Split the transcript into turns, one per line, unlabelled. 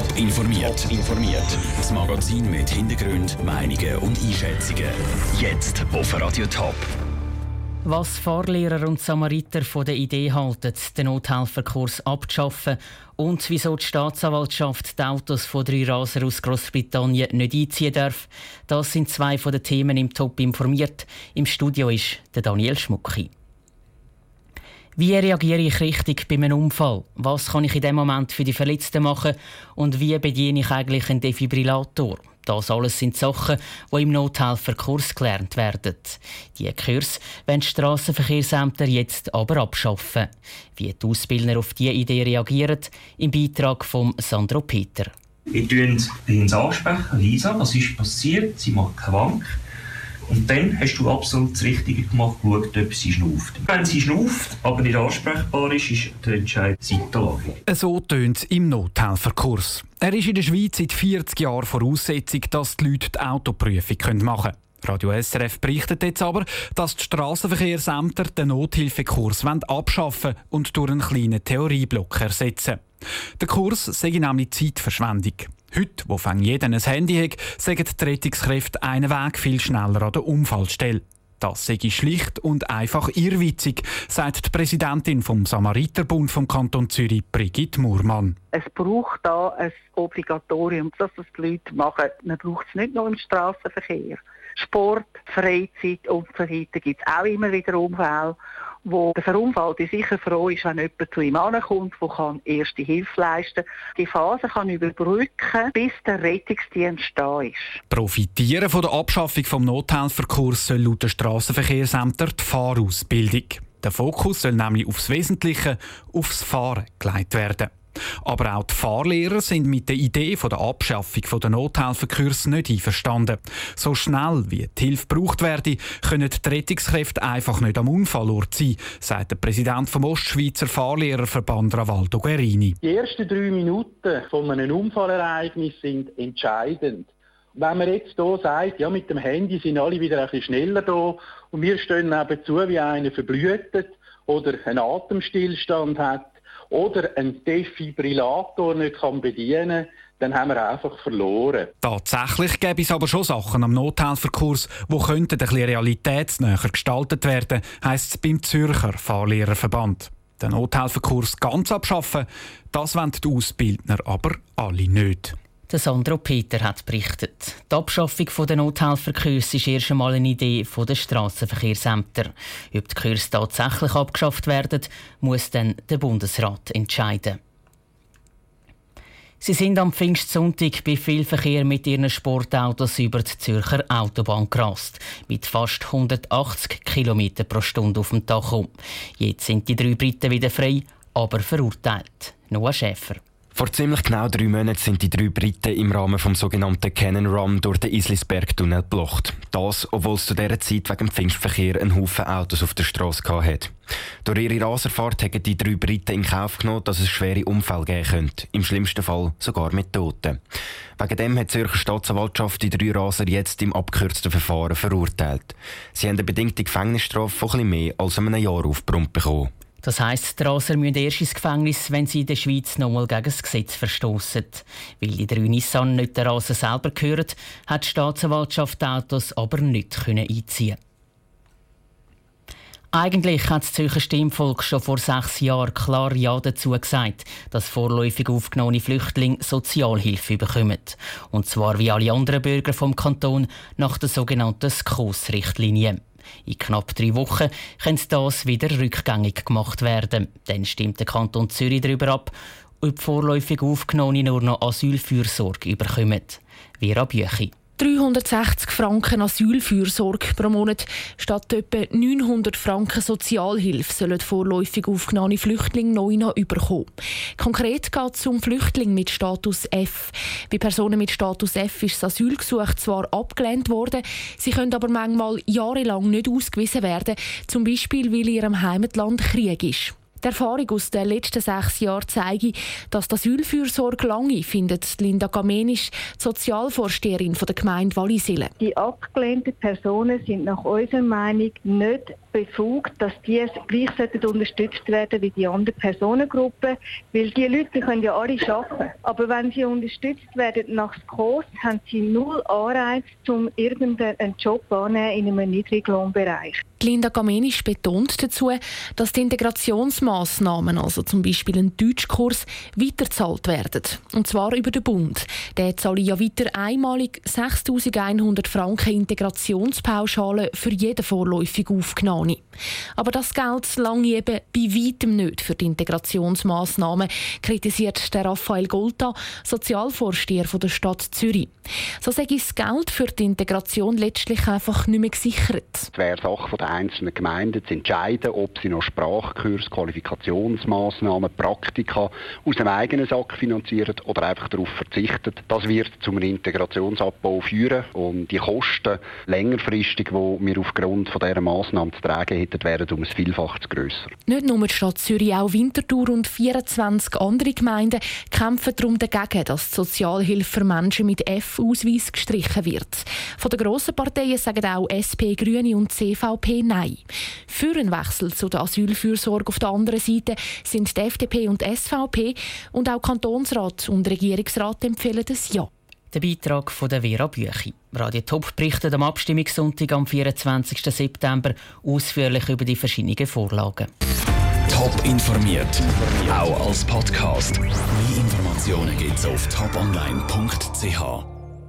Top informiert. informiert. Das Magazin mit Hintergrund, Meinungen und Einschätzungen. Jetzt auf Radio Top.
Was Fahrlehrer und Samariter von der Idee halten, den Nothelferkurs abzuschaffen und wieso die Staatsanwaltschaft die Autos von drei Rasern aus Großbritannien nicht einziehen darf, das sind zwei von den Themen im Top informiert. Im Studio ist der Daniel Schmucki. Wie reagiere ich richtig bei einem Unfall? Was kann ich in dem Moment für die Verletzten machen? Und wie bediene ich eigentlich einen Defibrillator? Das alles sind Sachen, die im Nothelferkurs gelernt werden. Die Kurs wollen die Strassenverkehrsämter jetzt aber abschaffen. Wie die Ausbildner auf diese Idee reagieren, im Beitrag von Sandro Peter.
Ich ihn ansprechen, Lisa, was ist passiert? Sie macht Wank. Und dann hast du absolut das Richtige gemacht, geschaut, ob sie schnauft. Wenn sie schnauft, aber nicht ansprechbar ist, ist der Entscheid Seitenlage.
So tönt es im Nothelferkurs. Er ist in der Schweiz seit 40 Jahren Voraussetzung, dass die Leute die Autoprüfung machen können. Radio SRF berichtet jetzt aber, dass die Strassenverkehrsämter den Nothilfekurs abschaffen und durch einen kleinen Theorieblock ersetzen. Der Kurs sei nämlich Zeitverschwendung. Heute, wo fang jeder ein Handy hat, sagen die Rettungskräfte einen Weg viel schneller an der Unfallstelle. Das sei schlicht und einfach irrwitzig, sagt die Präsidentin vom Samariterbund vom Kanton Zürich, Brigitte Murmann.
Es braucht da ein Obligatorium, dass das die Leute machen. Man braucht es nicht nur im Straßenverkehr. Sport, Freizeit und so weiter gibt es auch immer wieder Unfälle wo der Verunfallte sicher froh ist, wenn jemand zu ihm ankommt, der kann erste Hilfe leisten kann. Die Phase kann überbrücken, bis der Rettungsdienst da ist.
Profitieren von der Abschaffung des Nothelferkurs soll laut der Strassenverkehrsämter die Fahrausbildung. Der Fokus soll nämlich aufs Wesentliche, aufs Fahren gelegt werden. Aber auch die Fahrlehrer sind mit der Idee von der Abschaffung der Nothelferkurse nicht einverstanden. So schnell wie die Hilfe gebraucht werde, können die Rettungskräfte einfach nicht am Unfallort sein, sagt der Präsident vom Ostschweizer Fahrlehrerverband Ravaldo Guerini.
Die ersten drei Minuten von einem Unfallereignis sind entscheidend. Wenn man jetzt hier sagt, ja, mit dem Handy sind alle wieder ein bisschen schneller da und wir stehen nebenzu, wie einer verblühtet oder einen Atemstillstand hat, oder einen Defibrillator nicht kann bedienen kann, dann haben wir einfach verloren.
Tatsächlich gäbe es aber schon Sachen am Nothelferkurs, die könnten ein bisschen realitätsnäher gestaltet werden, heisst es beim Zürcher Fahrlehrerverband. Den Nothelferkurs ganz abschaffen, das wollen die Ausbildner aber alle nicht.
Der Sandro Peter hat berichtet. Die Abschaffung der Nothelferkurse ist erst einmal eine Idee der Strassenverkehrsämter. Ob die Kurse tatsächlich abgeschafft werden, muss dann der Bundesrat entscheiden. Sie sind am Pfingstsonntag bei viel Verkehr mit ihren Sportautos über die Zürcher Autobahn gerast. Mit fast 180 km pro Stunde auf dem Tacho. Jetzt sind die drei Briten wieder frei, aber verurteilt. Noah Schäfer.
Vor ziemlich genau drei Monaten sind die drei Briten im Rahmen des sogenannten Cannon Run durch den Islisberg-Tunnel geblocht. Das, obwohl es zu dieser Zeit wegen dem Pfingstverkehr einen Haufen Autos auf der Straße hatte. Durch ihre Raserfahrt haben die drei Briten in Kauf genommen, dass es schwere Unfälle geben könnte. Im schlimmsten Fall sogar mit Toten. Wegen dem hat die Zürcher Staatsanwaltschaft die drei Raser jetzt im abgekürzten Verfahren verurteilt. Sie haben eine bedingte Gefängnisstrafe von etwas mehr als einem Jahr aufgebrummt bekommen.
Das heisst, die Raser müssen erst ins Gefängnis, wenn sie in der Schweiz nochmal gegen das Gesetz verstoßen. Weil die drei Nissan nicht der Raser selber gehören, hat die Staatsanwaltschaft Autos aber nicht einziehen eigentlich hat das Zürcher Stimmvolk schon vor sechs Jahren klar Ja dazu gesagt, dass vorläufig aufgenommene Flüchtlinge Sozialhilfe bekommen. Und zwar wie alle anderen Bürger vom Kanton nach der sogenannten SCOS-Richtlinie. In knapp drei Wochen könnte das wieder rückgängig gemacht werden. Dann stimmt der Kanton Zürich darüber ab, ob vorläufig Aufgenommene nur noch Asylfürsorge überkommen. Vera Büchi.
360 Franken Asylfürsorge pro Monat statt etwa 900 Franken Sozialhilfe sollen vorläufig aufgenommene Flüchtlinge neu noch überkommen. Konkret geht es um Flüchtlinge mit Status F. Bei Personen mit Status F ist das Asylgesuch zwar abgelehnt worden, sie können aber manchmal jahrelang nicht ausgewiesen werden, zum Beispiel weil in ihrem Heimatland Krieg ist. Die Erfahrung aus den letzten sechs Jahren zeige, dass die Asylfürsorge lange, findet Linda Gamenisch, Sozialvorsteherin der Gemeinde Wallisille.
Die abgelehnten Personen sind nach unserer Meinung nicht befugt, dass die gleich unterstützt werden wie die anderen Personengruppen, weil die Leute die können ja alle arbeiten. Aber wenn sie unterstützt werden nach SKOS, haben sie null Anreiz, um irgendeinen Job anzunehmen in einem Niedriglohnbereich.
Linda Gamenisch betont dazu, dass die Integrationsmaßnahmen, also zum Beispiel ein Deutschkurs, weiterzahlt werden. Und zwar über den Bund. Der zahle ja weiter einmalig 6.100 Franken Integrationspauschale für jeden vorläufig Aufgenommenen. Aber das Geld lange eben bei weitem nicht für die Integrationsmaßnahmen, kritisiert der Raphael Golta, Sozialvorsteher der Stadt Zürich. So ich das Geld für die Integration letztlich einfach nicht mehr gesichert.
Es wäre Sache der einzelnen Gemeinden zu entscheiden, ob sie noch Sprachkurs, Qualifikationsmaßnahmen, Praktika aus dem eigenen Sack finanzieren oder einfach darauf verzichten. Das wird zu einem Integrationsabbau führen und die Kosten längerfristig, die wir aufgrund von dieser Massnahme zu tragen hätten, wären um ein Vielfaches grösser.
Nicht nur die Stadt Zürich, auch Winterthur und 24 andere Gemeinden kämpfen darum dagegen, dass die Sozialhilfe für Menschen mit F-Ausweis gestrichen wird. Von den grossen Parteien sagen auch SP, Grüne und CVP Nein. Für einen Wechsel zu der Asylfürsorge auf der anderen Seite sind die FDP und SVP und auch Kantonsrat und Regierungsrat empfehlen das Ja.
Der Beitrag von der Vera Büchi. Radio Top berichtet am Abstimmungssonntag am 24. September ausführlich über die verschiedenen Vorlagen.
Top informiert, auch als Podcast. Mehr Informationen gibt's auf toponline.ch.